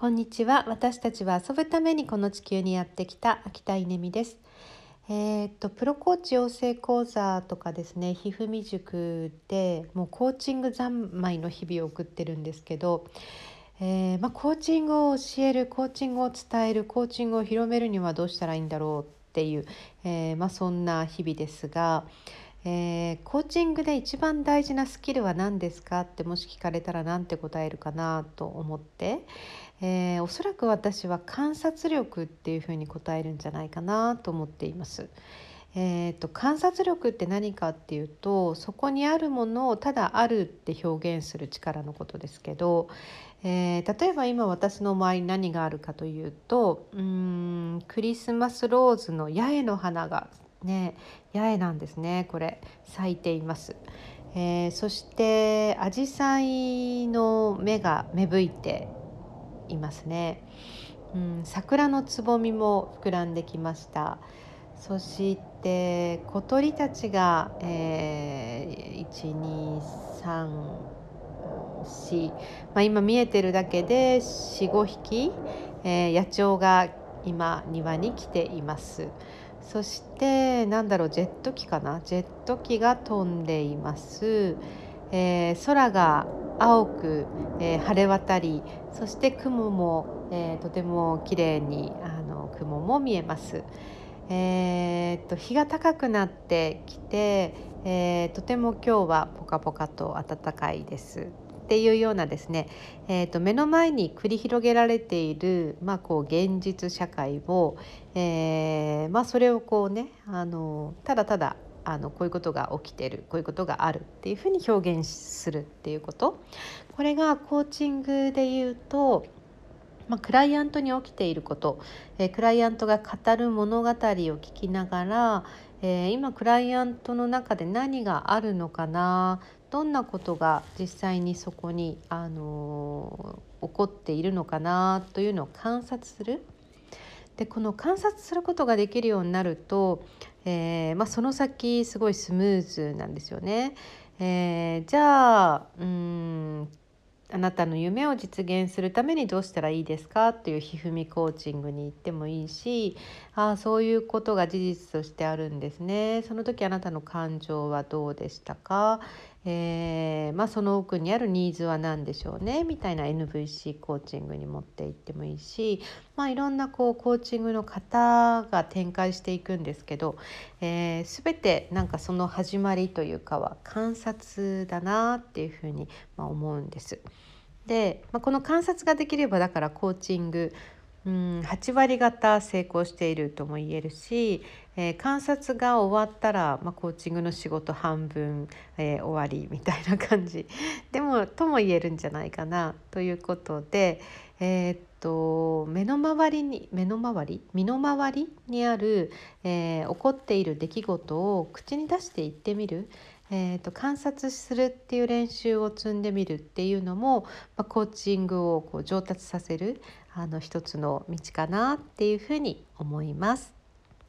こんにちは。私たちは遊ぶためにこの地球にやってきた秋田稲美です。えー、っとプロコーチ養成講座とかですねひふみ塾でもうコーチング三昧の日々を送ってるんですけどえー、まあ、コーチングを教えるコーチングを伝えるコーチングを広めるにはどうしたらいいんだろうっていう、えー、まあ、そんな日々ですが、えー、コーチングで一番大事なスキルは何ですかってもし聞かれたら何て答えるかなと思って、えー、おそらく私は観察力っていうふうに答えるんじゃないかなと思っています。えーと、観察力って何かっていうとそこにあるものをただあるって表現する力のことですけど、えー、例えば今私の周りに何があるかというとうんクリスマスローズの八重の花がね八重なんですねこれ咲いています。えー、そしてアジサイの芽が芽吹いていますね、うん、桜のつぼみも膨らんできました。そして小鳥たちが、えー、1234、まあ、今見えてるだけで45匹、えー、野鳥が今庭に来ています。そしてなんだろうジェット機かな？ジェット機が飛んでいます、えー、空が青く、えー、晴れ渡りそして雲も、えー、とても綺麗にあの雲も見えます。えー、っと日が高くなってきて、えー、とても今日はポカポカと暖かいです。っていうようなですね、えー、と目の前に繰り広げられている、まあ、こう現実社会を、えーまあ、それをこうねあのただただあのこういうことが起きてるこういうことがあるっていうふうに表現するっていうこと。これがコーチングで言うと、まあ、クライアントに起きていること、えー、クライアントが語る物語を聞きながら、えー、今クライアントの中で何があるのかな？どんなことが実際にそこに、あのー、起こっているのかな？というのを観察する。でこの観察することができるようになると、えー、まあ、その先すごいスムーズなんですよね。えー、じゃあうんなたの夢を実現するためにどうしたらいいですか？というひふみコーチングに行ってもいいしああそういうことが事実としてあるんですね。その時あなたの感情はどうでしたか、えー、まあ、その奥にあるニーズは何でしょうねみたいな NVC コーチングに持っていってもいいし、まあ、いろんなこうコーチングの方が展開していくんですけど、えー、全てなんかその始まりというかは観察だなっていうふうに思うんです。で、まあ、この観察ができればだからコーチングうん8割方成功しているとも言えるし、えー、観察が終わったら、まあ、コーチングの仕事半分、えー、終わりみたいな感じ でもとも言えるんじゃないかなということで、えー、っと目の周りに目の周り？身の回りにある、え起こっている出来事を口に出して言ってみる。えーと、観察するっていう練習を積んでみるっていうのも、まあ、コーチングをこう上達させるあの一つの道かなっていうふうに思います。